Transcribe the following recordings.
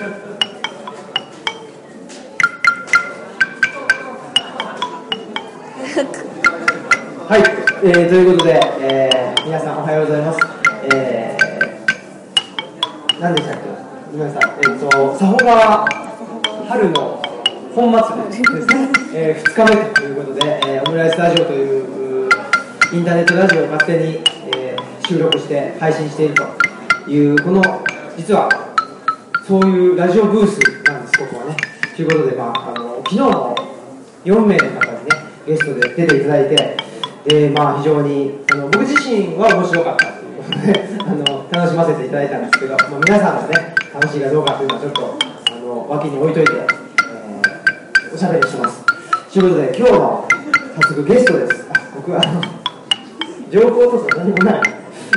はい、えー、ということで、えー、皆さんおはようございます。えー、何でしたっけ？ごめん。えっ、ー、と、佐保川春の本祭りですね、えー、2日目ということで、えー、オムライスラジオというインターネットラジオを勝手に、えー、収録して配信しているという、この、実は、そういうラジオブースなんです、ここはね。ということで、まあ、あの昨日の4名の方にね、ゲストで出ていただいて、でまあ、非常にあの僕自身は面白かったということで あの楽しませていただいたんですけど、まあ、皆さんがね楽しいかどうかというのはちょっとあの脇に置いといて、えー、おしゃべりします。ということで今日の早速ゲストです。あ僕はあの情報とか何もない。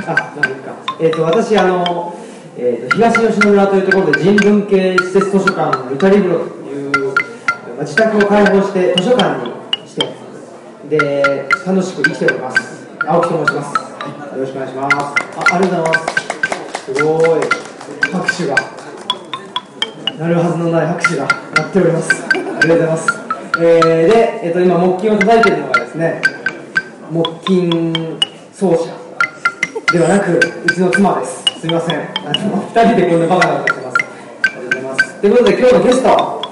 あ何か。えっ、ー、と私あの、えーと、東吉野村というところで人文系施設図書館ルタリブロという、まあ、自宅を開放して図書館にしてで楽しく生きております。青木と申します、はい、よろしくお願いします。あありがとうございます。すごい。拍手が。なるはずのない拍手が鳴っております。ありがとうございます、えー、で、えーと、今木琴を叩いているのがですね木琴奏者ではなくうちの妻です。すみませんあの2人でこんなバカなことしてますありがとうございますということで今日のゲスト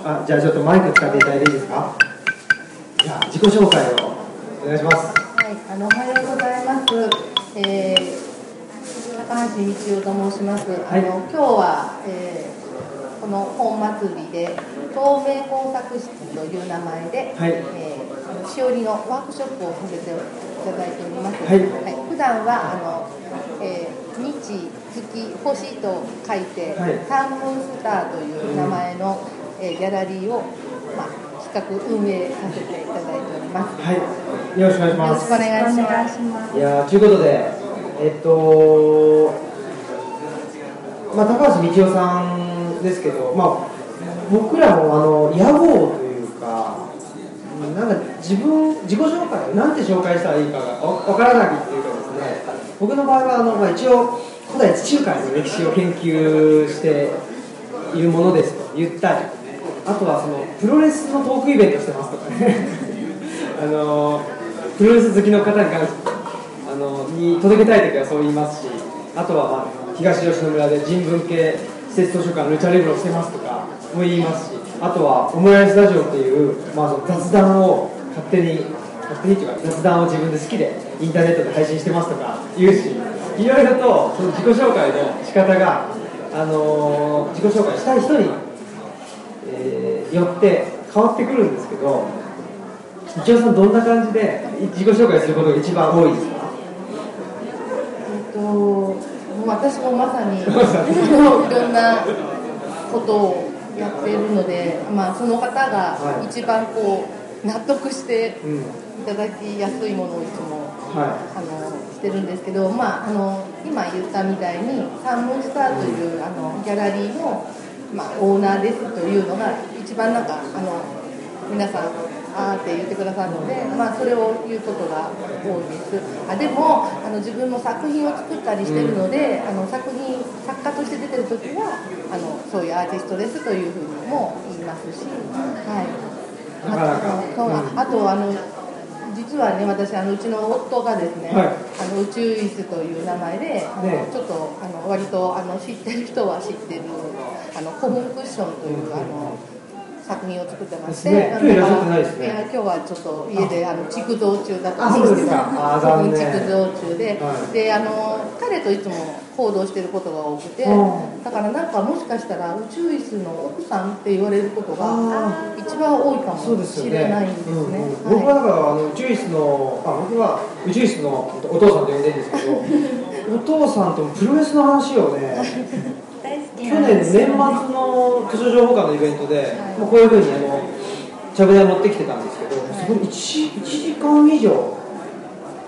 あじゃあちょっとマイク使っていただいていいですか？じゃあ自己紹介をお願いします。はい、あのおはようございます。えー、高橋道夫と申します。はい、あの今日は、えー、この本祭りで透明工作室という名前で、はい、えー、しおりのワークショップをさせていただいております。はい、はい、普段はあの、えー、日月星と書いて、はい、サンムーンスターという名前の、えー、ギャラリーをまあ企画運営させていただいております。はい、よろしくお願いします。よろしくお願いします。いやということで、えっと、まあ高橋道夫さんですけど、まあ僕らもあの屋号というか、なんか自分自己紹介なんて紹介したらいいかがわからないっていうかですね、僕の場合はあのまあ一応古代地中海の歴史を研究しているものですと言ったり。あとはそのプロレスのトークイベントしてますとかね あのプロレス好きの方に関してあのに届けたい時はそう言いますしあとは、まあ、東吉野村で人文系施設図書館ルチャリブロしてますとかも言いますしあとはオムライスラジオっていう、まあ、その雑談を勝手に勝手にっていうか雑談を自分で好きでインターネットで配信してますとか言うしいろいろとその自己紹介の仕方があの自己紹介したい人にえー、よって変わってくるんですけど一応さんどんな感じで自己紹介することが一番多いですか？えっと私もまさに いろんなことをやっているので、まあ、その方が一番こう納得していただきやすいものをいつも、はい、あのしてるんですけど、まあ、あの今言ったみたいにサンモンスターというあのギャラリーのまあ、オーナーですというのが一番なんかあの皆さんあーって言ってくださるので、まあ、それを言うことが多いです。あでもあの自分も作品を作ったりしてるので、うん、あの作品作家として出てる時はあのそういうアーティストですというふうにも言いますし、はい、あと、うん、あとあの実はね私あのうちの夫がですね、はい、あの宇宙椅子という名前で、あの、ね、ちょっとあの割とあの知ってる人は知ってるあの古墳クッションという、あの作品を作ってまして、ね、今日いらっしゃってないですね。今日はちょっと家であ。の築造中だったんですけど、古墳築造中で、はい、であの彼といつも行動してることが多くて、だからなんかもしかしたら宇宙椅子の奥さんって言われることが一番多いかもしれないんですね。僕はだからあの宇宙椅子のあ僕は宇宙椅子のお父さんと呼んでるんですけど、お父さんとプロレスの話をね。去年年末の図書情報館のイベントで、はい、まあ、こういうふうにあのちゃぶ台持ってきてたんですけど、はい、そこに 1, 1時間以上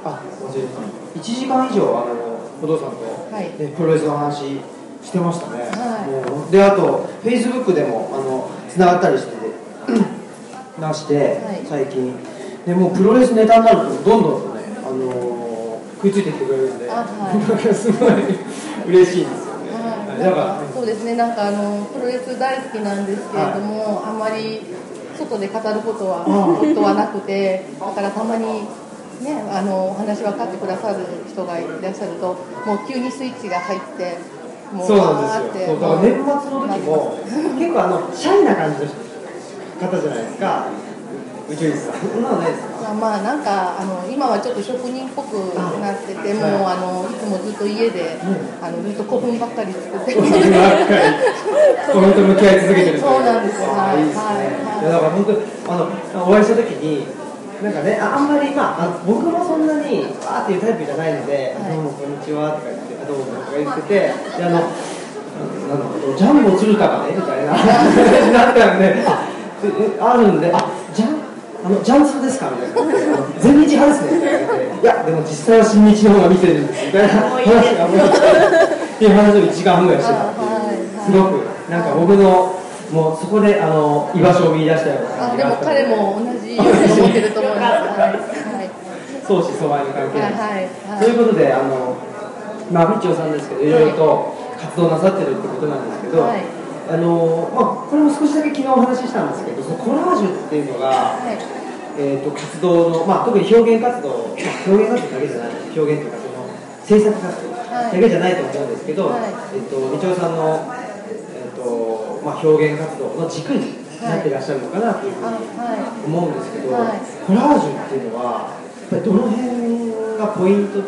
あ忘れてた。1時間以上あのお父さんと、はい、プロレスの話してましたね、はい、であとフェイスブックでもあのつながったりして 出して、最近。でもうプロレスネタになるとどんどんとね、あのー、食いついてきてくれるんで、はい、すごい嬉しいんですそうですねなんかあのプロレス大好きなんですけれども、あんまり外で語ることは夫はなくてだからたまにねあのお話分かってくださる人がいらっしゃるともう急にスイッチが入ってもうそうなんですよ。だから年末の時も 結構あのシャイな感じの方じゃないですか宇宙んそん。なのないですかまあ、まあなんかあの今はちょっと職人っぽくなっててもうあのいつもずっと家で、あのずっと古墳ばっかり作って。古墳ばっかり古墳と向き合い続けてる そうなんですよ。はいいいですね、はい、だから本当あのお会いした時になんかねあんまりまあ僕もそんなにわーっていうタイプじゃないので「はい、どうもこんにちは」とか言って「どうも」とか言っててであのなんだろうジャンボ鶴田がねみたいな なったんであるんでああのジャンツですかみたいな全日派ですねいやでも実際は新日の方が見てるんですみたいな話がもうっていう話を1時間半ぐらいしてたっていうすごくなんか僕のもうそこであの居場所を見出したような感じがあでも彼も同じように思ってると思います。はい。相思相愛の関係です。はいはい、ということであのまあフッチョさんですけどいろいろと活動なさってるってことなんですけど。はいあのまあ、これも少しだけ昨日お話ししたんですけどそのコラージュっていうのが、はい、えーと、活動の、まあ、特に表現活動、まあ、表現活動だけじゃない表現というかその制作活動だけじゃないと思うんですけど、はい、えーと、と道夫さんの、えーとまあ、表現活動の軸になってらっしゃるのかなというふうに思うんですけど、はい、コラージュっていうのはやっぱりどの辺がポイント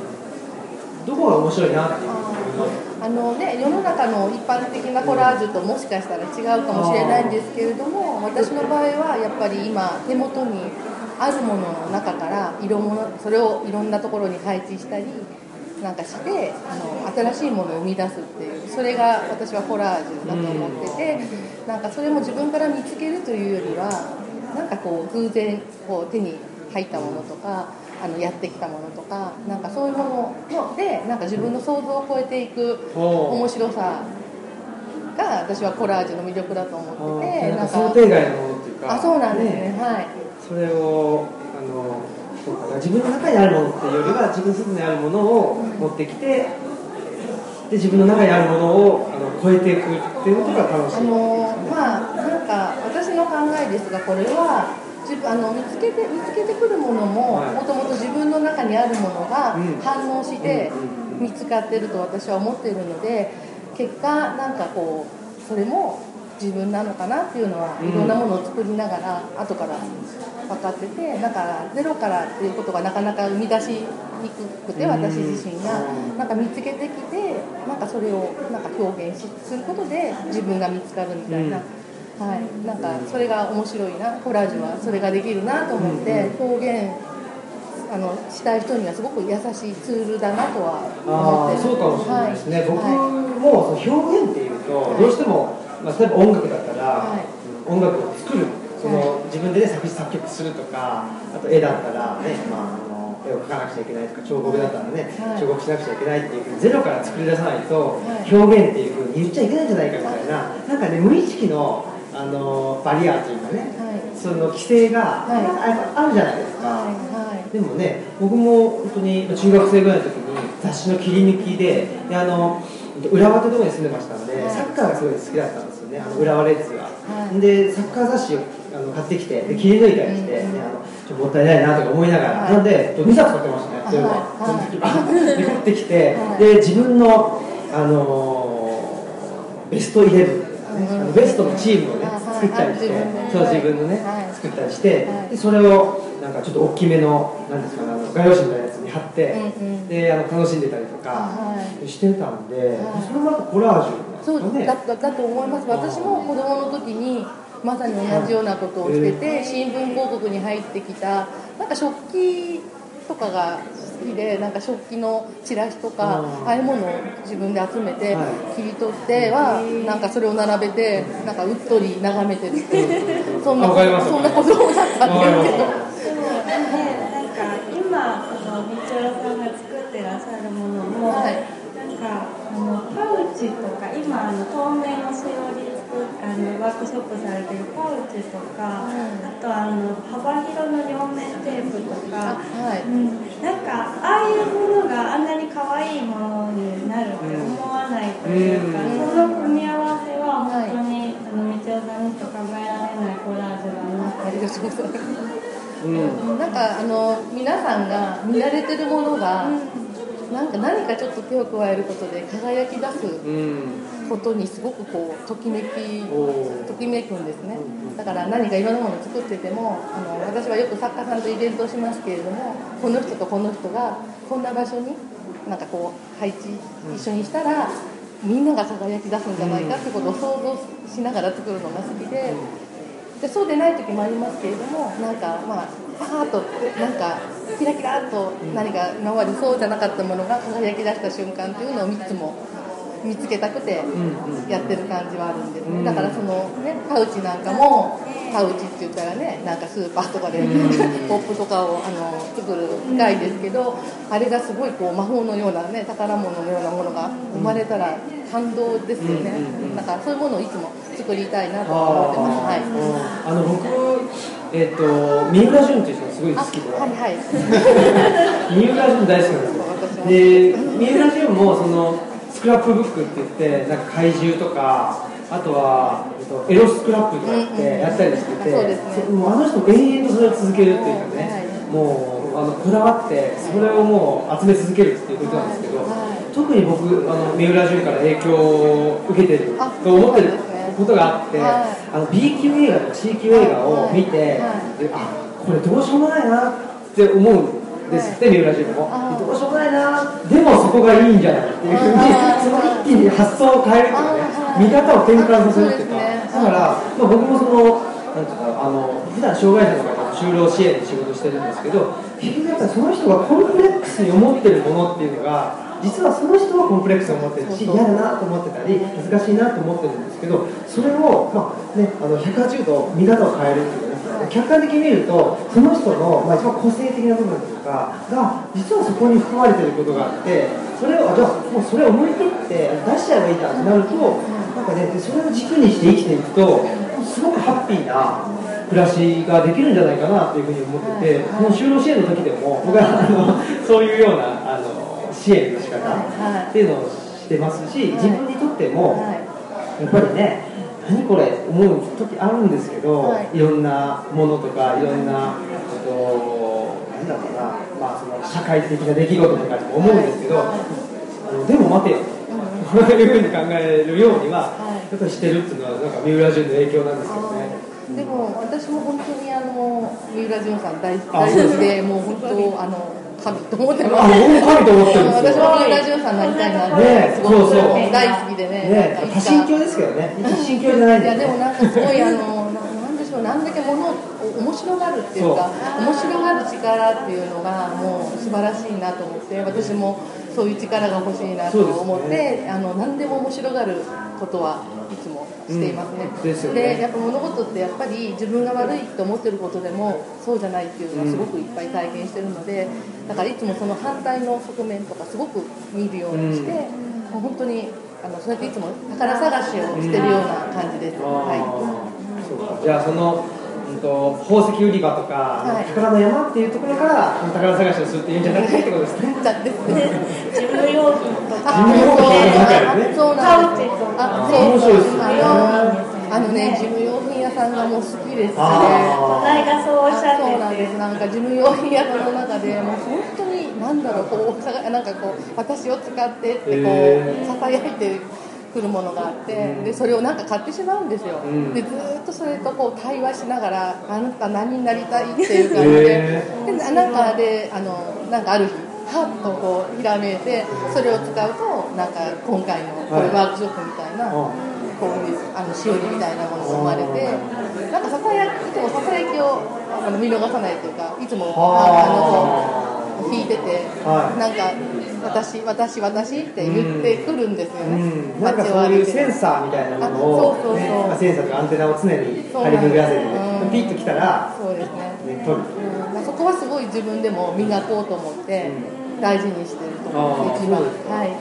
どこが面白いなっていうあのね、世の中の一般的なコラージュともしかしたら違うかもしれないんですけれども私の場合はやっぱり今手元にあるものの中から色物それをいろんなところに配置したりなんかしてあの新しいものを生み出すっていうそれが私はコラージュだと思っててなんかそれも自分から見つけるというよりはなんかこう偶然こう手に入ったものとかあのやってきたものとかなんかそういうもののでなんか自分の想像を超えていく面白さが私はコラージュの魅力だと思っててなんか想定外のものっていうか。あそうなんですね、ね、はい。それをあのそうか自分の中にあるものっていうよりは自分外にあるものを持ってきて、で自分の中にあるものをあの超えていくっていうことが楽しいあのまあなんか私の考えですがこれはあの見つけて見つけてくるものももともと自分の中にあるものが反応して見つかってると私は思っているので結果なんかこうそれも自分なのかなっていうのはいろんなものを作りながら後から分かっててだからゼロからっていうことがなかなか生み出しにくくて私自身が。なんか見つけてきてなんかそれをなんか表現することで自分が見つかるみたいな。はい、なんかそれが面白いなコラージュはそれができるなと思って表現あのしたい人にはすごく優しいツールだなとは思って。そうかもしれないですね、はい、僕もその表現っていうと、どうしても、まあ、例えば音楽だったら、はい、音楽を作るその、自分でね作詞作曲するとかあと絵だったらね、まあ絵を描かなくちゃいけないとか彫刻だったらね、はい、彫刻しなくちゃいけないっていうふうにゼロから作り出さないと表現っていうふうに言っちゃいけないんじゃないかみたいな、なんかね無意識のあのバリアというかね、はい、その規制が、はい、あるじゃないですか、はい、でもね僕も本当に中学生ぐらいの時に雑誌の切り抜きでであの浦和ってところに住んでましたので、サッカーがすごい好きだったんですよねあの浦和レッズが、でサッカー雑誌をあの買ってきてで切り抜いたりして、ね、あのちょっともったいないなとか思いながら、なんで2冊買ってましたねそれは、その時はで買ってきて、で自分のあのベストイレブンあのベストのチームをね作ったりしてそう自分のね作ったりしてでそれをなんかちょっと大きめのなんですかねあの画用紙みたいなやつに貼ってであの楽しんでたりとかしてたんでそれもなんかコラージュそうだだだと思います。私も子供の時にまさに同じようなことをしてて新聞広告に入ってきたなんか食器とかが好きでなんか食器のチラシとかああいうものを自分で集めて切り取ってはなんかそれを並べてなんかうっとり眺めてるっていう。そんなそんなことだったんです。けど。なんか今そのんが作ってらっしゃるものも、はい、なんかあのパウチとか今あの透明のしおりあのワークショップされてるパウチとか、はい、あとあの幅広の両面テープとか、はい。うん、なんかああいうものがあんなに可愛いものになるって思わないというか、うん、その組み合わせは本当に、はい、あの道夫さんにしか考えられないコラージュだなって。ありがとう。ございます。うん、なんかあの皆さんが見られてるものが、うん。なんか何かちょっと手を加えることで輝き出すことにすごくこうときめきときめくんですね。だから何かいろんなものを作っててもあの私はよく作家さんとイベントをしますけれどもこの人とこの人がこんな場所になんかこう配置一緒にしたらみんなが輝き出すんじゃないかってことを想像しながら作るのが好きで。でそうでない時もありますけれどもなんかまあパーッとなんかキラキラっと何か今までそうじゃなかったものが輝き出した瞬間っていうのをいつも見つけたくてやってる感じはあるんです。ねだからそのねパウチなんかもパウチって言ったらねなんかスーパーとかでポップとかをあの作る機械ですけどあれがすごいこう魔法のようなね宝物のようなものが生まれたら感動ですよね。だからそういうものをいつも作りたいなと思ってます。はい、あの僕えっ、ー、と三浦淳という人がすごい好きで、はいはい、三浦淳大好きなんですよ。で三浦淳もそのスクラップブックって言ってなんか怪獣とかあとは、えっと、エロスクラップとかってやったりしてて、うんうん、あの人も延々とそれを続けるっていうかね、もうあのこだわってそれをもう集め続けるっていうことなんですけど、特に僕あの三浦淳から影響を受けてると思ってることがあって、あの B 級映画とか C 級映画を見て、あこれどうしようもないなって思うんですって、三浦淳も。どうしようもないなでもそこがいいんじゃないっていうふうにその一気に発想を変えるっていうね見方を転換させるっていうか。だから、まあ、僕もそのなんていうかあの普段障害者の方の就労支援で仕事してるんですけど結局やっぱりその人がコンプレックスに思ってるものっていうのが実はその人はコンプレックスを持ってるし嫌だなと思ってたり恥ずかしいなと思ってるんですけどそれを、まあね、あの180度見方を変えるっていうかね客観的に見るとその人の、まあ、一番個性的な部分というかが実はそこに含まれてることがあってそれをじゃあもうそれを思い切って出しちゃえばいいかってなるとなんかねそれを軸にして生きていくとすごくハッピーな暮らしができるんじゃないかなというふうに思ってて、この就労支援の時でも僕はあのそういうような支援の仕方っていうのをしてますし、自分にとっても、やっぱりね何これ思う時あるんですけど、い、ろんなものとかいろんなと何だろうな、まあ、その社会的な出来事とかにも思うんですけど、あのでも待てよこういうふうに考えるようには、やっぱりしてるっていうのはなんか三浦淳の影響なんですけどね。でも私も本当にあの三浦淳さん大大好きでもう本当あの神と思ってます。神と思ってるんですよ。私も三浦淳さんになりたいなって、すごく大好きでね。ね多神教ですけどね。一神教じゃないんで、ね。いやでもなんかすごいあのなんでしょうなんだけもの面白がるっていうか面白がる力っていうのがもう素晴らしいなと思って私もそういう力が欲しいなと思って、ね、あの何でも面白がることはいつもしていますね。うん、で、ね、やっぱ物事ってやっぱり自分が悪いと思ってることでもそうじゃないっていうのはすごくいっぱい体験してるので、だからいつもその反対の側面とかすごく見るようにして、うん、もう本当にあのそうやっていつも宝探しをしてるような感じです。はい。じゃあそのうんと、宝石売り場とか、はい、宝の山っていうところから宝探しをするっていうんじゃなくてってことですね。事務用品とか。事務用品。そうなんです。あ、そうそうです。あのね、事務用品屋さんがもう好きですね。隣がそうおっしゃってそうなんです。なんか事務用品屋さんの中で、もう本当に、なんだろう、こう、なんかこう、私を使ってって、こう、ささやいて。来るものがあって、でそれをなんか買ってしまうんですよ、でずっとそれとこう対話しながらあなた何になりたいっていう感じで。でなんかであのなんかある日はっとこうひらめいてそれを使うとなんか今回のこれワークショップみたいな、こういうあのしおりみたいなものが生まれてなんかささやいつもささやきをあの見逃さないというかいつもあ。の弾いてて、はい、なんか私私私って言ってくるんですよね、うん、なんかそういうセンサーみたいなものを、ね、そうそうそう。センサーとかアンテナを常に張り巡らせて、ね、ピッときたらそうですね。ね取る、うん、そこはすごい自分でも磨こうと思って大事にしてると思う一番。はい。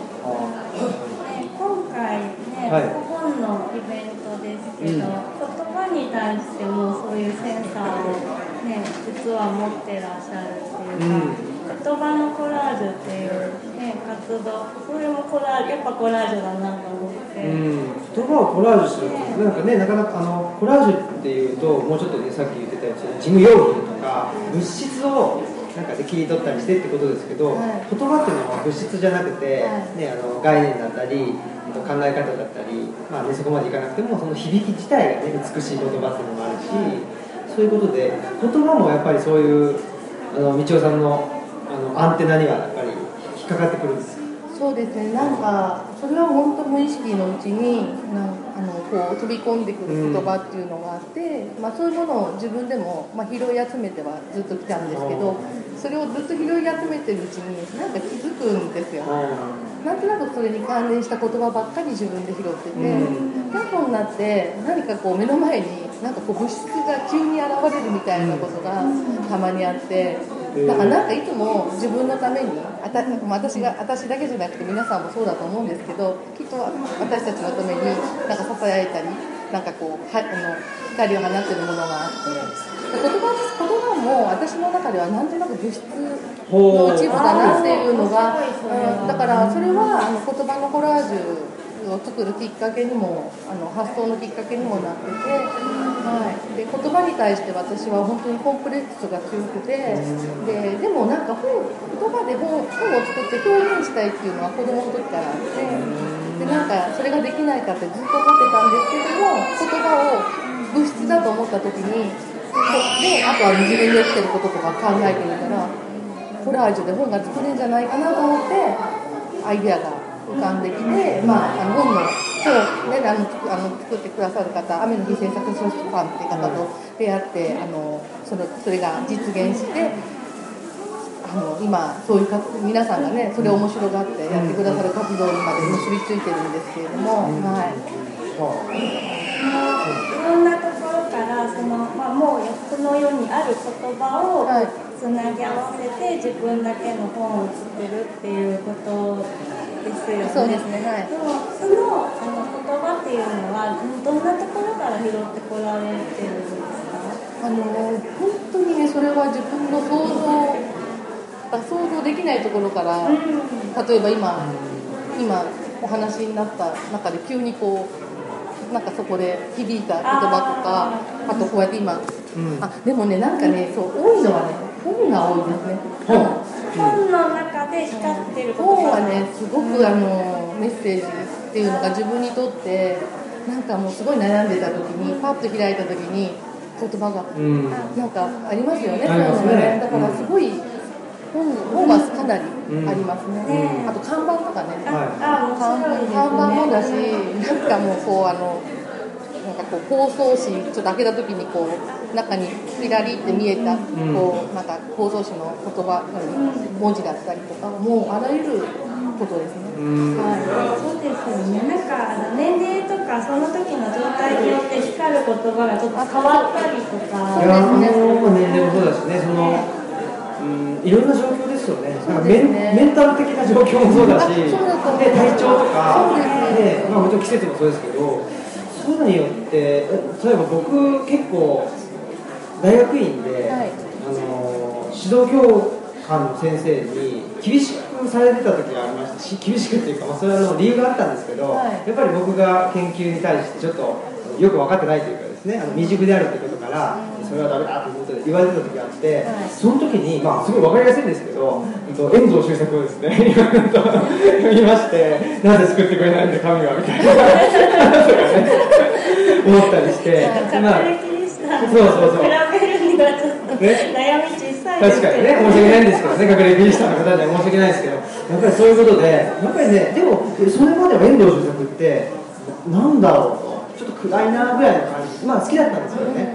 今回ね、はい、本のイベントですけど、うん、言葉に対してもそういうセンサーをね実は持ってらっしゃるっていうか、うん言葉のコラージュっていう、ね、活動。それもコラージュやっぱコラージュだなと思って、うん、言葉をコラージュするなんかねなかなかあのコラージュっていうともうちょっとねさっき言ってたやつ事務用品とか物質をなんかで切り取ったりしてってことですけど、はい、言葉っていうのは物質じゃなくて、はい、ね、あの概念だったり考え方だったり、まあね、そこまでいかなくてもその響き自体が、ね、美しい言葉っていうのもあるし、そういうことで言葉もやっぱりそういうあの道夫さんのアンテナにはやっぱり引っかかってくるんですそうですねなんかそれは本当無意識のうちになんあのこう飛び込んでくる言葉っていうのがあって、うん、まあ、そういうものを自分でも、まあ、拾い集めてはずっと来たんですけどそれをずっと拾い集めてるうちになんか気づくんですよ。なんとなくそれに関連した言葉ばっかり自分で拾ってて、うん、後になって何かこう目の前になんかこう物質が急に現れるみたいなことがたまにあって。だからなんかいつも自分のためにあた私が私だけじゃなくて皆さんもそうだと思うんですけどきっと私たちのためになんか支えたりなんかこうはあの光を放っているものがあって言葉言葉も私の中ではなんとなく物質の一部だなっていうのが、うん、だからそれはあの言葉のコラージュを作るきっかけにもあの発想のきっかけにもなってて、はい、で言葉に対して私は本当にコンプレックスが強くてででもなんか本言葉で本本を作って表現したいっていうのは子供の時からあってでなんかそれができないかってずっと思ってたんですけども言葉を物質だと思った時にであとは自分で起きてることとか考えてみたらコラージュで本が作れるんじゃないかなと思ってアイデアが浮かんできて、まあ、あの本の今日、ね、あのあの作ってくださる方雨の日製作書士館っていう方と出会ってあのそのそれが実現してあの今そういうか皆さんがねそれを面白がってやってくださる活動にまで結びついてるんですけれども、はい。いろんなところからその、まあ、もうこの世にある言葉をつなぎ合わせて自分だけの本を作るっていうことですよね。そうですね。はい。でもそのあの言葉っていうのはどんなところから拾ってこられてるんですか？あの本当にねそれは自分の想像想像できないところから、うん、例えば今今お話になった中で急にこうなんかそこで響いた言葉とかあとこうやって今、うん、あでもねなんかねそう多いのはね本が多いですね。本本の中で光ってる本はねすごくあのメッセージっていうのが自分にとってなんかもうすごい悩んでた時にパッと開いた時に言葉が、なんかありますよね、そういうのがね。だからすごい本本はかなりありますね、あと看板とかね、看板もだしなんかもうこうあのこう包装紙ちょっと開けた時にこう中にキラリって見えた、こうなんか包装紙の言葉文字だったりとかもうあらゆることですね。はい、そうですよね。なんか年齢とかその時の状態によって光る言葉がちょっと変わったりとか。いや、年齢もそうだしね。そのうんいろんな状況ですよね。なんかメンメンタル的な状況もそうだし、で体調とか、ね、まあもちろん季節もそうですけど。そういうのによって例えば僕結構大学院で、はい、あの指導教官の先生に厳しくされてた時がありましたし厳しくっていうか、まあ、それはの理由があったんですけど、はい、やっぱり僕が研究に対してちょっとよく分かってないというかですねあの未熟であるということから、それはダメだということで言われてた時があって、はい、その時に、まあ、すごい分かりやすいんですけど、遠藤周作をですね 言いましてなぜ救ってくれないんだ神はみたいな。話とかね思ったりして、まあ、そうそうそう。比べるにはちょっと、ね、悩み小さい確かにね申し訳ないんですけどね学歴リスターの方には申し訳ないですけどやっぱりそういうことでやっぱりねでもそれまでは遠藤周作ってなんだろうとちょっと暗いなぐらいの感じまあ好きだったんですけどね、あ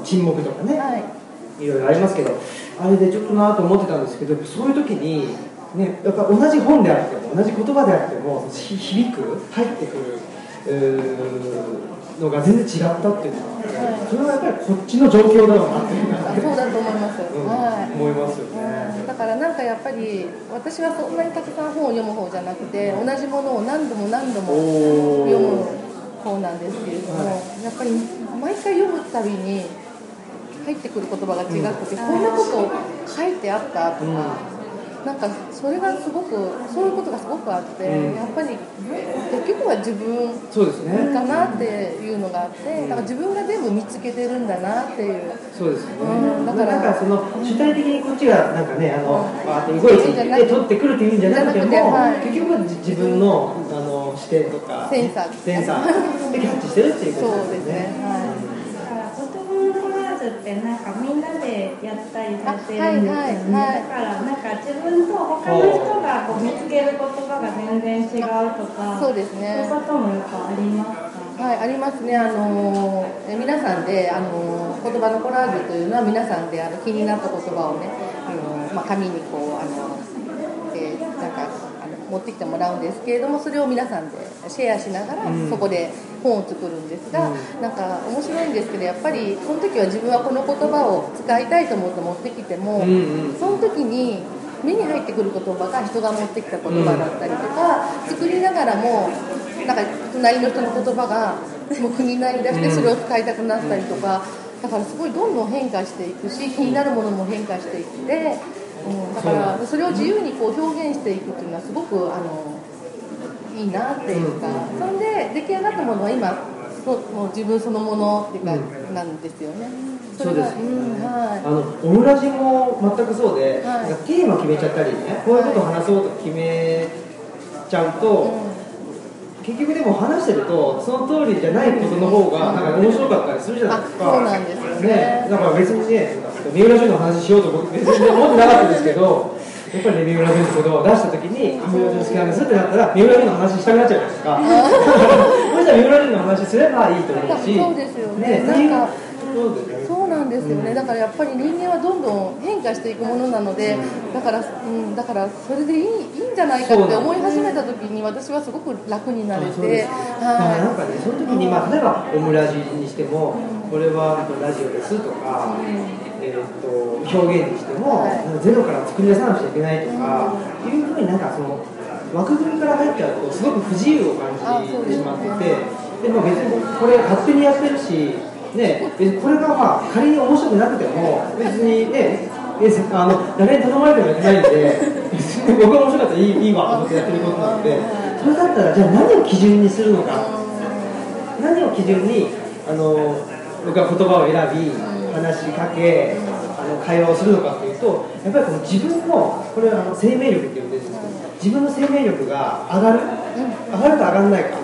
の沈黙とかね、はい、いろいろありますけどあれでちょっとなと思ってたんですけどそういう時にね、やっぱ同じ本であっても同じ言葉であっても響く入ってくるのが全然違ったっていうのは、はい、それはやっぱりこっちの状況だろうなっていうそうだと思います、うん、はい、思いますよね、だからなんかやっぱり私はそんなにたくさん本を読む方じゃなくて同じものを何度も何度も読む方なんですけれども、はい、やっぱり毎回読むたびに入ってくる言葉が違くて、うん、こんなこと書いてあったとか、うん。なんかそれがすごくそういうことがすごくあって、うん、やっぱり結局は自分そうですねかなっていうのがあって、だから自分が全部見つけてるんだなっていう。そうですね、うん、だからなんかその主体的にこっちがなんかねあのバーって動いてい。って取ってくるっていうんじゃなくても、はい、結局は自分のあの視点とかセンサー。センサー。でキャッチしてるっていうことですね。そうですね。はいってなんかみんなでやったりさせるんですよね、はいはいはい、だからなんか自分と他の人がこう見つける言葉が全然違うとかそうですね。そういうこともよくありますか？はい、ありますね、あのえ皆さんで、あの言葉のコラージュというのは、皆さんであの気になった言葉をね、あのまあ、紙にこうあの、えー、なんかあの持ってきてもらうんですけれども、それを皆さんでシェアしながら、そこで本を作るんですが、うん、なんか面白いんですけどやっぱりその時は自分はこの言葉を使いたいと思って持ってきても、その時に目に入ってくる言葉が人が持ってきた言葉だったりとか、うん、作りながらもなんか隣の人の言葉がもう気になりだしてそれを使いたくなったりとか、だからすごいどんどん変化していくし気になるものも変化していって、うん、だからそれを自由にこう表現していくっていうのはすごくあのいいなっていうか、そんで出来上がったものは今そもう自分そのものっていうか、なんですよね。そうです、うんはい、あのオムラジも全くそうで、はい、テーマ決めちゃったりねこういうことを話そうと決めちゃうと、うん結局でも話してるとその通りじゃないことの方がなんか面白かったりするじゃないですか。そうなんですよね。ねだから別にね三浦淳の話しようと僕別に思ってなかったんですけど。やっぱりね、三浦淳のことを出したときに、三浦淳好きなんですってなったら、三浦淳の話したくなっちゃうじゃないですか。そしたら三浦淳の話すればいいと思うし、そうですよね。ねなんかそうなんですよね、だからやっぱり人間はどんどん変化していくものなので、だから、うん、だからそれでいいいいんじゃないかって思い始めた時に、私はすごく楽になれて、はい、なんかね、その時に、まあ、例えばオムラジにしても、これはラジオですとか、えー、と表現にしても、ゼロから作り出さなくちゃいけないとか、いうふうになんかその枠組みから入っちゃうとすごく不自由を感じてしまっててでも別にこれ勝手にやってるし、ね、別にこれがまあ仮に面白くなくても別にねあの誰に頼まれてもやってないんで 僕が面白かったらいいいいわと思ってやってることなのでそれだったらじゃあ何を基準にするのか。何を基準にあの僕は言葉を選び話しかけあの会話をするのかというとやっぱりこの自分のこれはあの生命力っていうんですけど自分の生命力が上がる？上がるか上がらないか。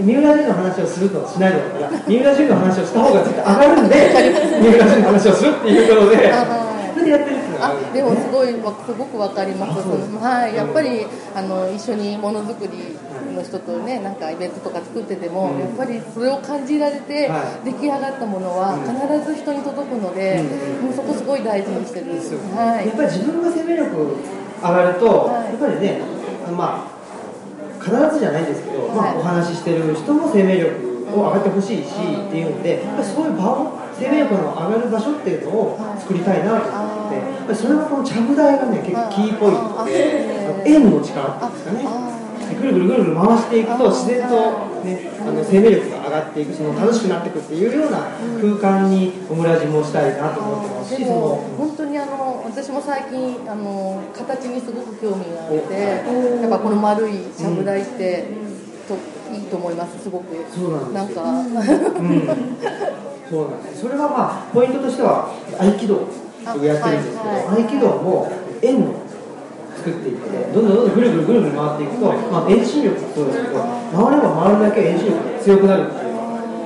三浦淳の話をするとしないのだったら三浦淳の話をした方が絶対上がるんで 三浦淳の話をするっていうことで。やってるあるんで。す、ね、でもすごいすごくわかります。はい、やっぱりあの一緒にものづくりの人とねなんかイベントとか作ってても、うん、やっぱりそれを感じられて、出来上がったものは必ず人に届くので、もうそこすごい大事にしてる。んですよ、はい、やっぱり自分が生命力上がると、はい、やっぱりねまあ必ずじゃないですけど、まあ、お話ししてる人も生命力を上がってほしいし、っていうんでやっぱりそういう場を生命力の上がる場所っていうのを作りたいなと思って、やっぱりそれがこのちゃぶ台がね結構キーポイントで円の力っていうんですかねぐるぐるぐるぐる回していくと自然と、ね、あの生命力が上がっていくその楽しくなっていくっていうような空間にオムラジもしたいなと思ってますし、でも本当にあの私も最近あの形にすごく興味があってやっぱこの丸いちゃぶ台って、といいと思いますすごくそうなんか、うん、そうなんですそれはまあポイントとしては合気道をやってるんですけど、はいはい、合気道も円の作っていってどんどんどんどんぐるぐるぐるぐる回っていくと、まあ、遠心力もそうです。けど回れば回るだけ遠心力が強くなるっていう。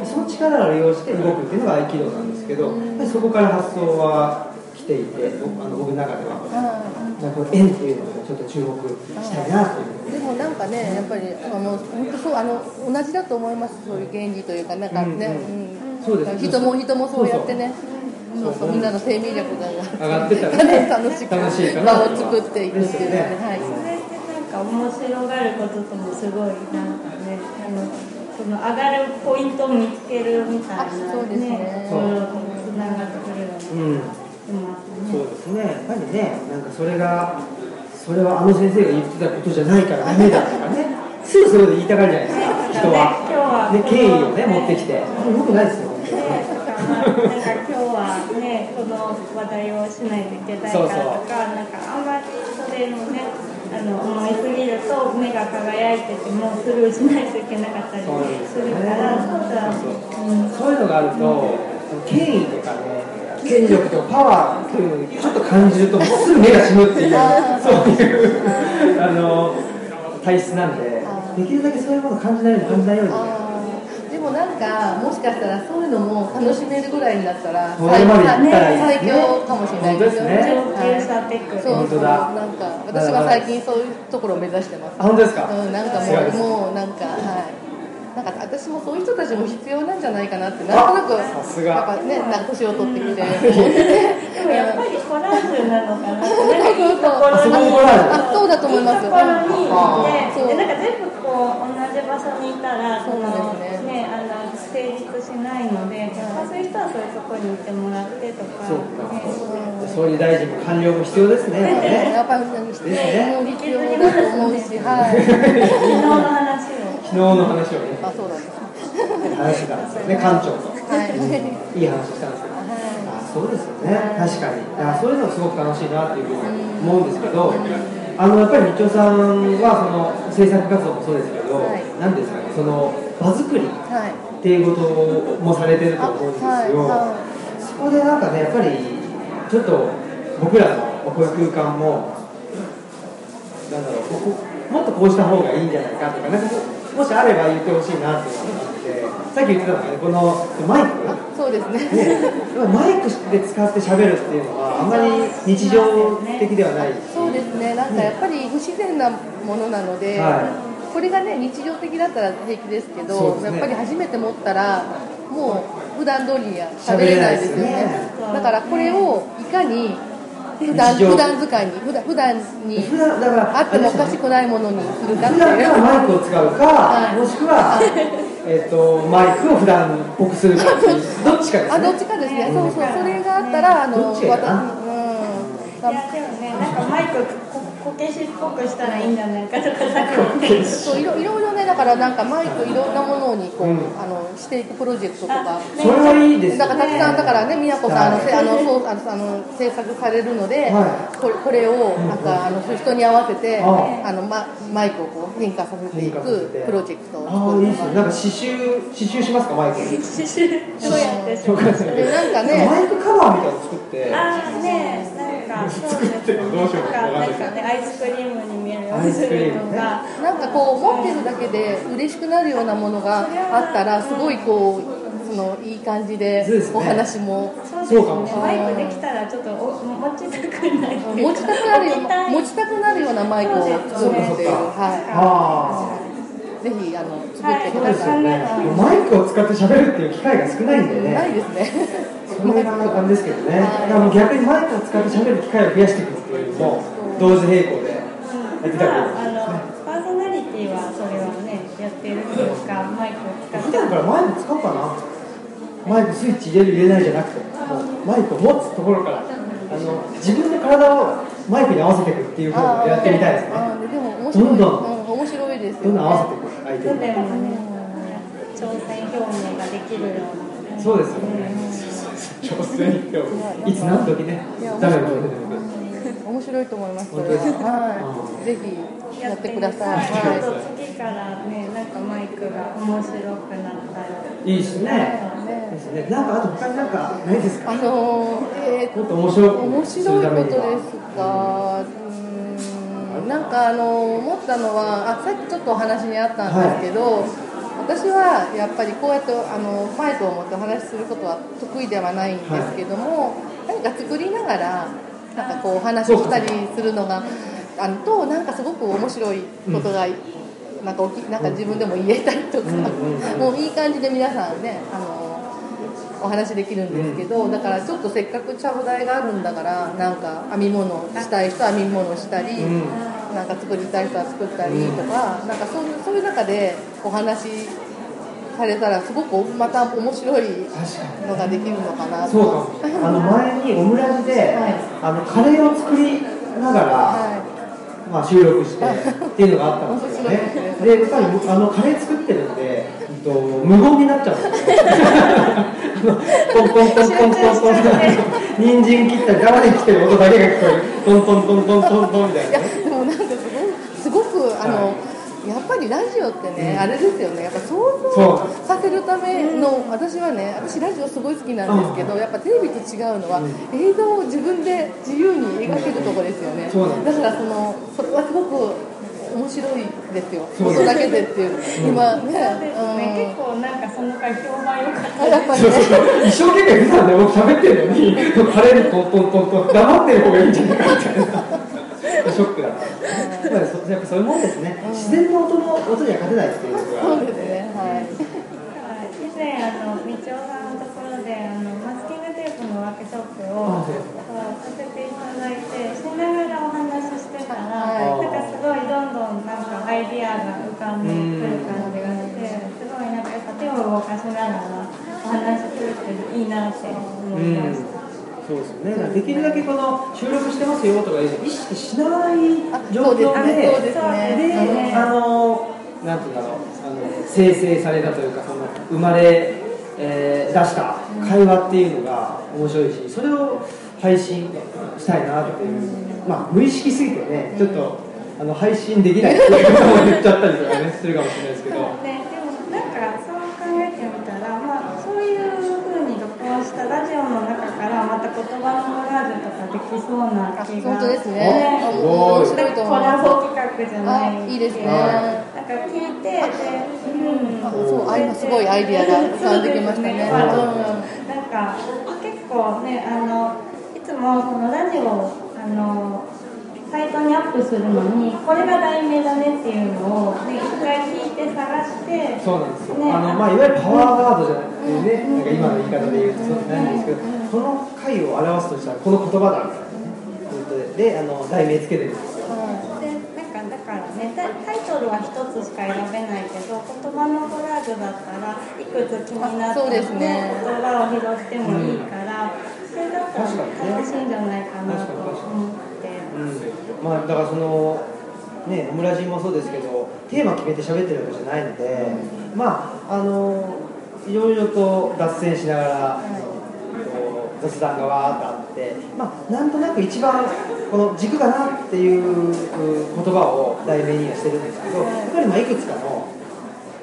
その力を利用して動くっていうのが合気道なんですけどそこから発想は来ていてあの僕の中では。なん。か円っていうのをちょっと注目したいなという。でもなんかねやっぱりあの本当そうあの同じだと思います。そういう原理というかなんかね、うん。うん、そうです。人も人もそうやってね。そうそうみんなの生命力が。上がってたら、ね、楽しく。場を作っていくっていうね、はい、それってなんか面白がることともすごいなんかねあのその上がるポイントを見つけるみたいな、ね、そうですね。ところとつながってくるような、うん。そうですね。やっぱりねなんかそれがそれはあの先生が言ってたことじゃないからダメだとかね。すぐそれで言いたがるじゃないですか人は、ね、権威をね持ってきて。よくないですよ、ねこの話題をしないといけないからとかなんかあんまりそれもねあの思いすぎると目が輝いててもスルーしないといけなかったりするからそうそういうのがあると、権威とかね権力とパワーっていうのにちょっと感じるとすぐ目が死ぬっていう そういう あの体質なんでできるだけそういうものを感じないように感じないように。かもしかしたらそういうのも楽しめるぐらいになったら最,、ね、最強かもしれないですよね。ねそうそうなんか私は最近そういうところを目指してます。本当ですか？うんなんかもうもうなんかはい。なんか私もそういう人たちも必要なんじゃないかなってなんとなくやっぱねなんか年を取ってきて、でもやっぱりコラージュなのかなってあそうだと思いますところにいてでなんか全部こう同じ場所にいたらそのねあの成立しないので、まあ、そういう人はそういうところにいてもらってとか、ね、総理大臣も官僚も必要ですね。やっぱり必要だと思うし、はい。昨日の話を。昨日の話をね。あ、そうだね。話したんですよね、館長と。はい。いい話したんですけど。あ、そうですよね。確かに。あ、そういうのすごく楽しいなっていうふうに思うんですけど。あのやっぱり道夫さんはその制作活動もそうですけど、はい、なんですかね、その場作りっていうこともされてると思うんですよ。はい、そこでなんかね、やっぱりちょっと僕らのこういう空間もなんだろう、ここもっとこうした方がいいんじゃないかとか、なんかもしあれば言ってほしいなっていうのがあって、さっき言ってたのがね、このマイク、そうですね。ね。マイクで使ってしゃべるっていうのは、あんまり日常的ではない。そうですね、なんかやっぱり不自然なものなので、はい、これがね、日常的だったら平気ですけど、ね、やっぱり初めて持ったら、もう普段通りには喋れないですよね。ね。だからこれをいかに普段普段使いに普段普段に普段だからあってもおかしくないものにするかっていう。マイクを使うか、はい、もしくはえっとマイクを普段っぽくするか どっちかですね。あどっちか。ですね、そうそう。それがあったらあの私でもねなんかマイクこけしっぽくしたらいいんじゃないかとかそういろいろいろねだからなんかマイクいろんなものにこう、うん、あのしていくプロジェクトとか。それはいいです、ね、だからたくさんだからね宮子さんあの、はい、あのそうあのあの制作されるので、はい、これこれをなんかあの人に合わせて、あのママイクをこう変化させていくプロジェクトを作るとかなんか刺繍刺繍しますかマイク刺繍どうやってします なんかねマイクカバーみたいなの作って。あねなんか作ってどうしようか。なんかねアイスクリームに見えるようにするとかなんかこう持ってるだけで嬉しくなるようなものがあったらすごいこうそのいい感じでお話も。そうかも。しれないマイクできたらちょっと持ちたくない。持ちたくなるよ持ちたくなるようなマイクを作ってはい。ぜひあの作ってください、ね、マイクを使って喋るっていう機会が少ないんでね。ないですねそれがあれですけどね、だからもう逆にマイクを使って喋る機会を増やしていくっていうのも同時並行でやってたらいいですね、パーソナリティはそれはねやってるというかマイクを使って。普段からマイク使うかな。マイクスイッチ入れる入れないじゃなくてもうマイクを持つところからあの自分で体をマイクに合わせていくっていうふうにやってみたいですね。どんどん、面白いですよ、ね、どんどん合わせていく相手に、ね、挑戦表明ができるようなそうですよね、いつ何時ね誰が出てくる面白いと思います。はい、ぜひやってください。はい。次からね、なんかマイクが面白くなったらいいですね。ですね。なんかあと他になんかないですか。あのえー、もっと面白い面白いことですか。うん、なんかあの思ったのはあさっきちょっとお話にあったんですけど。私はやっぱりこうやってあのマイクを持ってお話しすることは得意ではないんですけども、何か作りながらなんかこうお話をしたりするのがあのとなんかすごく面白いことが、なんかきなんか自分でも言えたりとか、もういい感じで皆さんねあのお話できるんですけど、だからちょっとせっかくちゃぶ台があるんだからなんか編み物したい人は編み物したり、なんか作りたい人は作ったりとか、なんかそういうそういう中でお話されたらすごくまた面白いのができるのかなそうかあの前にオムラジで、はい、あのカレーを作りながら、はい、まあ、収録してっていうのがあったんですよね。でやっぱりあのカレー作ってるんで、えっと、無言になっちゃうんですよ。トントントントントントン人参切ったり玉ねぎ切ってる音だけが聞こえるトントントントントントンみたいな、ね、でもなんかすごくすごくあの、はい。やっぱりラジオってね、うん、あれですよね、やっぱ想像させるための、私はね、私、ラジオすごい好きなんですけど、やっぱテレビと違うのは、映像を自分で自由に描けるところですよね、だ。からその、それはすごく面白いですよ、音だけでっていう、今ね、ね。結構なんかその回評判良かった。やっぱり、ね、一生懸命普段で僕喋ってるのに、カレーでトントントントン、黙ってる方がいいんじゃないかみたいな。ショックだった。やっぱそういうもんですね。自然の音の音には勝てないっていう。そうですね。はい。以前あの道夫さんのところであのマスキングテープのワークショップをさせていただいてしながらお話ししてたら、なんかすごいどんどんなんかアイディアが浮かんでくる感じがしてすごいなんかやっぱ手を動かしながらお話しするっていいなって思いました。そうですよね。できるだけこの収録してますよとか意識しない状況で、で、ね、あのなんていうんだろう、あの生成されたというかその生まれ、えー、出した会話っていうのが面白いし、それを配信したいなっていう、まあ無意識すぎてね、ちょっとあの配信できないっていうことも言っちゃったりとかねするかもしれないですけど。ね、でもなんかそう考えてみたら、まあそういうふうに録音したラジオの中からまた言葉のコラージュとかできそうな気が。本当ですね。面白いコラボ企画じゃないいいですね。なんか聞いてで、うん、そうあ今すごいアイディアが浮かんできましたね、ね、なんか結構ねあのいつもそのラジオあのサイトにアップするのにこれが題名だねっていうのを、ね、一回聞いて探してそうなんですよ、ね、あのまあ、いわゆるパワーワードじゃなくてね、うん、なんか今の言い方で言うと。そうなんですけど、この回を表すとしたらこの言葉だみたいなね。でであの題名つけてるんですよ、でなんかだからねタイトルは一つしか選べないけど言葉のコラージュだったらいくつ気になった、ね、ね、言葉を拾ってもいいから、うん、それだったら楽しいんじゃないかなと思って。うん、まあだからそのねオムラジもそうですけどテーマ決めて喋ってるわけじゃないので、まああのいろいろと脱線しながら、雑談がわーっとあって、まあ、なんとなく一番この軸かなっていう言葉を題名にはしてるんですけどやっぱりまあいくつかの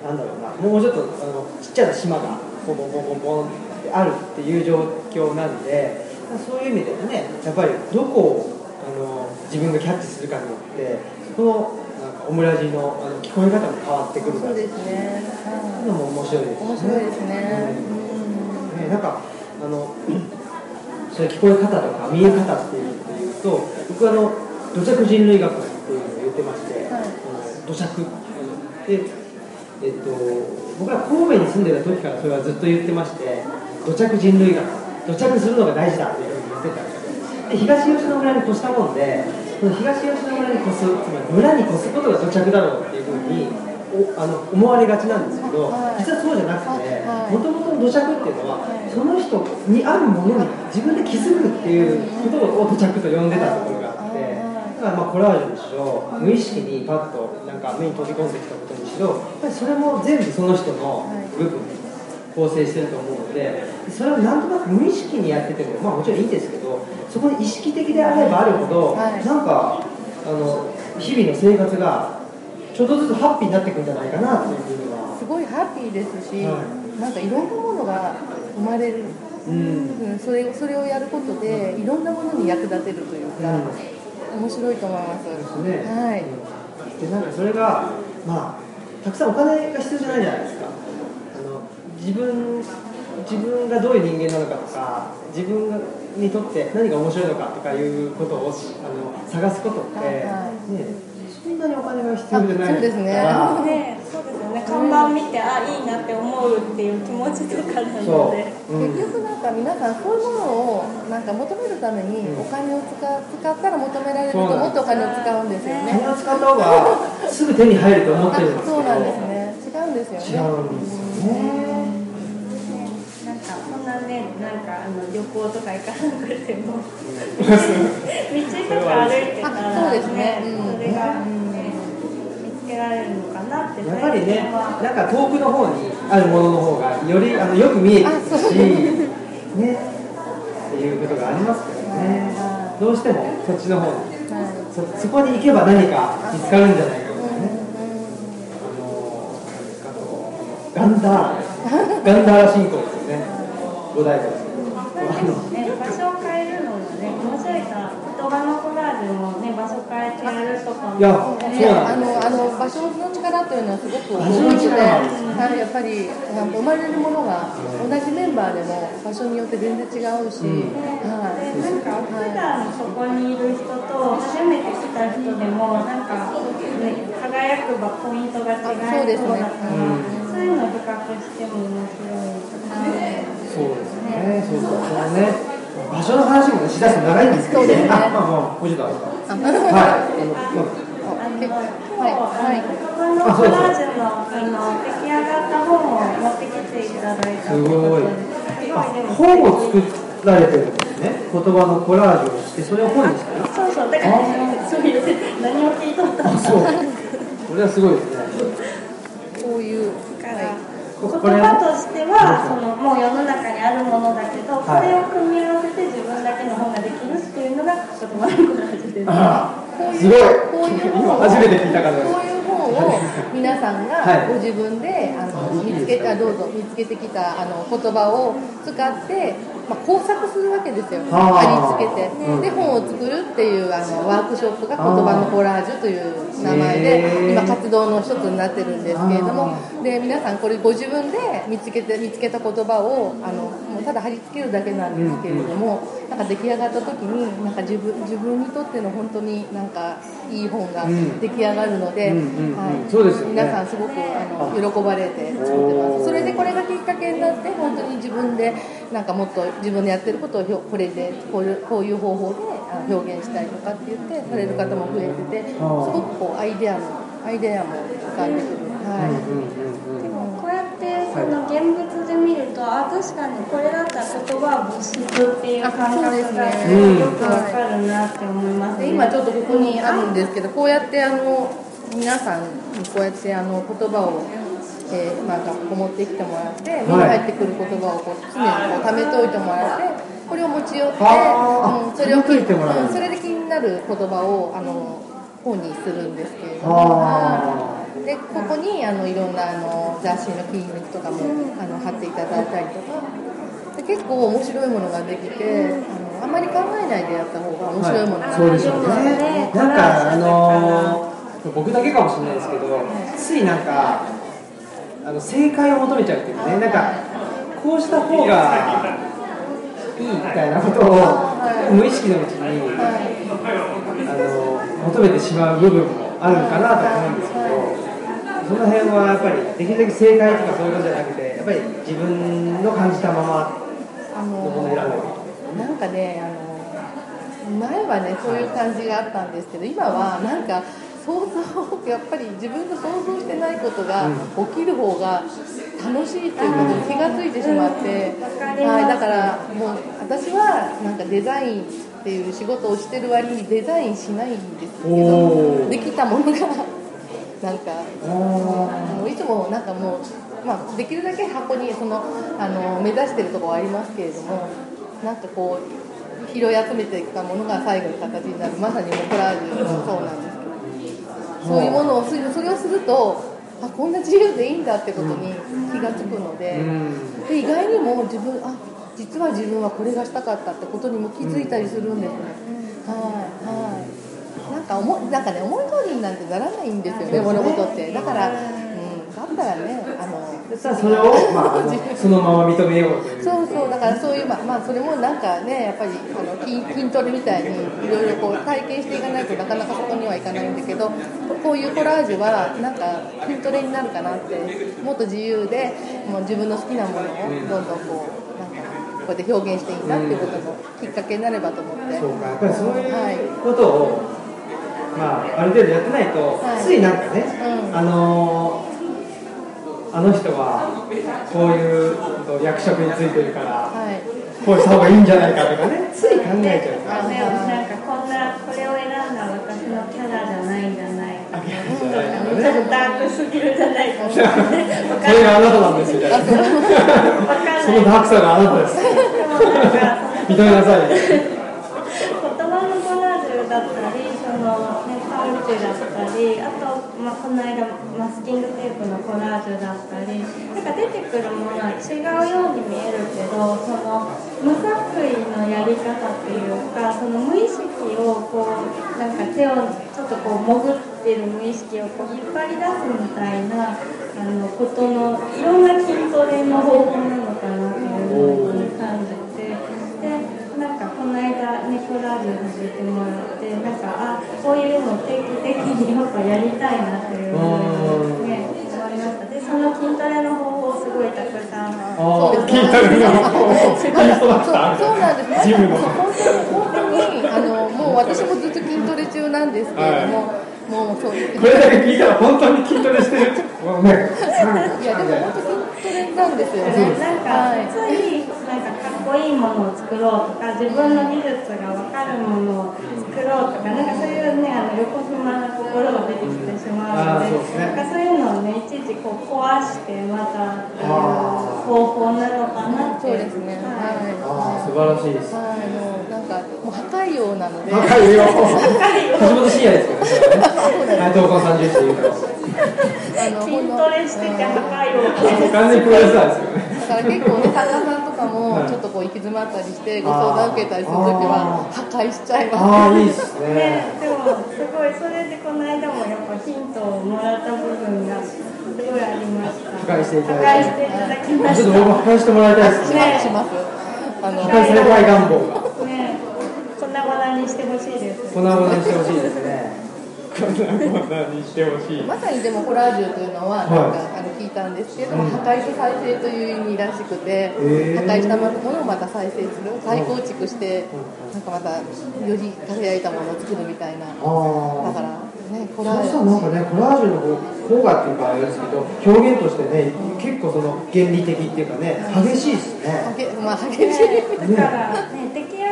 なんだろうなもうちょっとあのちっちゃな島がボンボンボンボンボンってあるっていう状況なんでそういう意味ではねやっぱりどこをあの自分がキャッチするかによってそのなんかオムラジのあの聞こえ方も変わってくるそうですね、はい、のも面白いですね。面白いですね、うん、ねなんかあのそ聞こえ方とか見え方っていうのでいうと僕はあの土着人類学っていうのを言ってまして、はい、土着。でえっと僕ら神戸に住んでた時からそれはずっと言ってまして土着人類学土着するのが大事だっていうふうに言ってた。んですで東吉野村に越したもんでその東吉野村に越すつまり村に越すことが土着だろうっていうふうにおあの思われがちなんですけど、はい、実はそうじゃなくてもともとの土着っていうのは、はい、その人にあるものに自分で気づくっていうことを土着と呼んでたところがあってだからまあコラージュにしろ無意識にパッとなんか目に飛び込んできたことにしろやっぱりそれも全部その人の部分構成してると思うのでそれをなんとなく無意識にやっててもまあもちろんいいんですけどそこに意識的であればあるほど、はい、なんかあの日々の生活がちょっとずつハッピーになっていくんじゃないかなっていうふうには。すごいハッピーですし、はい、なんかいろんなものが生まれる、うん、それそれをやることで、いろんなものに役立てるというか、うん、面白いと思います。ですね、はい、でなんかそれがまあたくさんお金が必要じゃないじゃないですか。あの自分自分がどういう人間なのかとか自分にとって何が面白いのかとかいうことをあの探すことって、はいはい、ね、そんなにお金が必要じゃないそうですね。ねそうですよね看板見て、あいいなって思うっていう気持ちとかなので、う。ん、結局なんか皆さんそういうものをなんか求めるためにお金を使使ったら求められるともっとお金を使うんですよね。金を使った方がすぐ手に入ると思ってるんですけど。そうなんですね。違うんですよね。違うんですよね、ねなんかあの旅行とか行かなくても。道とか歩いてたら、ね、そうですね、それが、ね、見つられるのかなってやっぱりねなんか遠くの方にあるものの方がよりあのよく見えてるしねっていうことがありますからね。どうしてもそっちの方に、そそこに行けば何か見つかるんじゃないかとかね、あのガンダーラガンダーラ信仰ですよね。五代目です所を変えるのもね、面白いから言葉のコラージュもね、場所変えるとかもいやね、あのあの場所の力というのはすごく大きくて、はい、やっぱり生まれるものが同じメンバーでも場所によって全然違うし、うん、はい、なんか普段そこにいる人と初めて来た人でもなんか、ね、輝くポイントが違いそうだから、そういうのを比較しても面白い。そうですね、そうそう、そのね、場所の話もね、しだすと長いんですけど、ね、あ、まあ、もう、もうちょっとあるか。はい、あの、はい、はい、このコラージュの、あの、出来上がった本を持ってきていただいた。すごい。本を作られてるんですね。言葉のコラージュをして、それを本にしてる。そうそう、だから、そういう、何を聞いとったの。そう。これはすごいですね。こういう。から。言葉としてはそのもう世の中にあるものだけど、それを組み合わせて自分だけの本ができるっていうのが言葉のコラージュです。すごい。こういう本を初めて聞いたから。こういう本を皆さんがご自分で、あの見つけたどうぞ見つけてきたあの言葉を使ってまあ、工作するわけですよ。貼り付けて、で本を作るっていうあのワークショップが言葉のコラージュという名前で今活動の一つになってるんですけれども。で皆さんこれご自分で見つけて見つけた言葉をあのもうただ貼り付けるだけなんですけれども、なんか出来上がった時になんか自分自分にとっての本当になんかいい本が出来上がるので、はい。皆さんすごくあの喜ばれて作ってます。それでこれがきっかけになって本当に自分でなんかもっと自分でやってることをこれでこういうこういう方法で表現したいとかって言ってされる方も増えててすごくこうアイデアのアイデアも浮かんでくる。はい。でもこうやってその現物で見ると、あ確かにこれだったら言葉は物質っていう感覚がよくわかるなって思います、ね、今ちょっとここにあるんですけどこうやってあの皆さんにこうやってあの言葉をえー、まあ、学校持ってきてもらって目に入ってくる言葉をこう常にこう貯めておいてもらってこれを持ち寄って、うん、それを聞いてもらう、うん、それで気になる言葉をあの本にするんですけれども。でここにあのいろんなあの雑誌の筋肉とかもあの貼っていただいたりとか。で結構面白いものができてあのあんまり考えないでやった方が面白いものが、はい、そうでしょうね。なんかあのー、僕だけかもしれないですけどついなんかあの正解を求めちゃうっていうかねなんかこうした方がいいみたいなことを無意識のうちにあの求めてしまう部分もあるのかなと思うんですけどその辺はやっぱりできるだけ正解とかそういうことじゃなくてやっぱり自分の感じたままのものを選んでなんかねあの前はねそういう感じがあったんですけど今はなんか想像やっぱり自分が想像してないことが起きる方が楽しいっていうことに気が付いてしまって、はい、だからもう私はなんかデザインっていう仕事をしてる割にデザインしないんですけどできたものがなんかもういつもなんかもう、まあ、できるだけ箱にそのあの目指してるところはありますけれどもなんかこう拾い集めてきたものが最後に形になる。まさにもコラージュもそうなんですそういうものをするそれをするとあこんな自由でいいんだってことに気が付くのでで意外にも自分あ実は自分はこれがしたかったってことにも気づいたりするんですね。はいはい。なんか思なんかね思い通りになんてならないんですよね物事って。だからだったらねあのそれを、まあ、そのまま認めようという。そうそう。だからそういうまあ、まあ、それもなんかねやっぱりあの筋筋トレみたいにいろいろこう体験していかないとなかなかそこにはいかないんだけどこういうコラージュはなんか筋トレになるかなってもっと自由でもう自分の好きなものをどんどんこうなんかこうやって表現していいんだっていうことのきっかけになればと思って、そうかやっぱりそういうことを、はい。まあ、ある程度やってないと、はい、ついなんかね、うん、あのあの人はこういう役職についてるから、はい、こうした方がいいんじゃないかとかねつい考えちゃうから、なんかこんなこれを選んだ私のキャラじゃないんじゃないかちょっとダークすぎるじゃないか。それがあなたなんですよ そのダークさがあなたです。認め なさい言葉のコラージュだったりその、ね、パウチだったりあと、まあ、この間マスキングテープのコラージュだったりなんか出てくるものは違うように見えるけどその無作為のやり方っていうかその無意識をこうなんか手をちょっとこう潜ってる無意識をこう引っ張り出すみたいなあのことのいろんな筋トレの方法なのかなっていうふうに感じて間ねコラージュさせてもらってなんかあこういうの定期的にやっぱやりたいなっていうふうにね思いました。でその筋トレの方法すごいたくさん。そう筋トレの方法。そうなんです。ね本当に本当にあのもう私もずっと筋トレ中なんですけれども、はい。もうそう。これだけ聞いたら本当に筋トレしてるもうね、いやでも本当筋トレなんですよね。なんか、つい。なんかこいいものを作ろうとか自分の技術が分かるものを作ろうとかなんかそういうねあの横島な心が出てきてしまうので、うん、なんかそういうのをねいちいちこう壊してまた方法なのかなって。そうですね。はい、あ素晴らしいです、はい、もうなんかもう破壊用なので。破壊用橋本真也ですけどね。はい、投稿30っていうから。筋トレしてて破壊を。完全プロレスラーですよね。だから結構ね、作家さんとかもちょっとこう行き詰まったりして、ご相談受けたりするときは破壊しちゃいます。ああ、いいですね。ね、でもすごいそれでこの間もやっぱヒントをもらった部分がすごいありました。破壊していただきました。ちょっと僕も破壊してもらいたいですね。します。あの破壊されたい願望が。ね、粉々にしてほしいです。粉々にしてほしいですね。まさにでもコラージュというのはなんか、あの聞いたんですけど、破壊と再生という意味らしくて、破壊したものをまた再生する再構築して、なんかまたより輝いたものを作るみたいな。だからねコラージュ。なんかねコラージュの効果っていうかあれですけど表現としてね結構その原理的っていうかね激しいですね。まあ激しい、だからね出来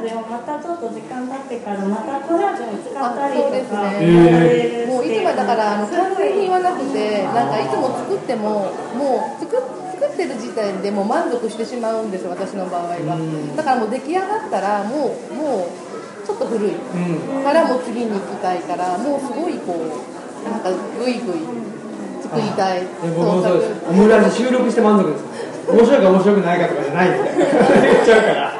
ジュをまたちょっと時間経ってからまたコラージュに使ったりそうですね、もういつもだからあの完全に言わなくてなんかいつも作ってももう作作ってる時点でもう満足してしまうんです私の場合は。だからもう出来上がったらもうもうちょっと古い、うん、からもう次に行きたいからもうすごいこうなんかグイグイ作りたい僕もそうですオムライス収録して満足です。面白いか面白くないかとかじゃないみたいな言っちゃうから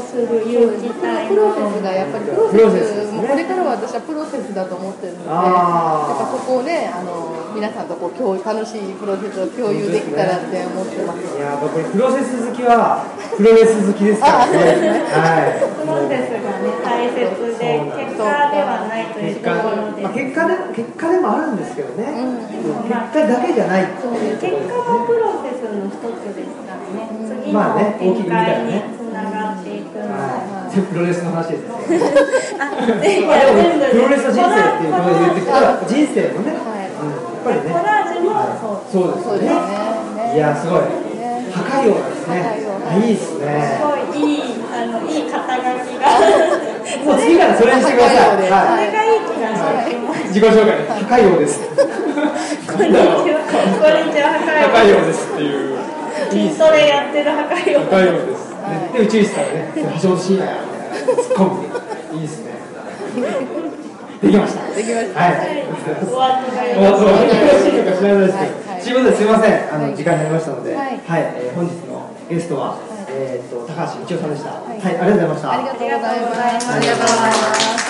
する勇気体プロセスがやっぱりプロセス、ね、これからは私はプロセスだと思ってるのでやっぱそこをねあの皆さんとこう共楽しいプロセスを共有できたらって思ってます、いや僕プロセス好きはプロレス好きですからね。はいプロセスがね大切で結果ではないというところで、まあ、結果で結果でもあるんですけどね、うん、結果だけじゃない、そう結果もプロセスの一つですからね、次の展開につながっていくのはい、プロレスの話ですね。あ、プロレスの人生っていうことで言ってきたら、人生のね、はい、うん、やっぱりね。コラージュもそうですね。いや、すごい。破壊王ですね。いいですね。すごいいい、あの、いい肩書きが。もう次からそれにしてください。はい。それがいい気がします。自己紹介、破壊王です。こんにちは。こんにちは、破壊王ですっていう。筋トレやってる破壊王。破壊王です。で宇宙一さんね橋本真也突っ込む。いいですね。できました。できました。はい。終わって終わってよろしいのか知らないですけどとい。うことですみません。あの時間になりましたのではい。え本日のゲストはえっと高橋道夫さんでした。はい。ありがとうございました。ありがとうございます。ありがとうございます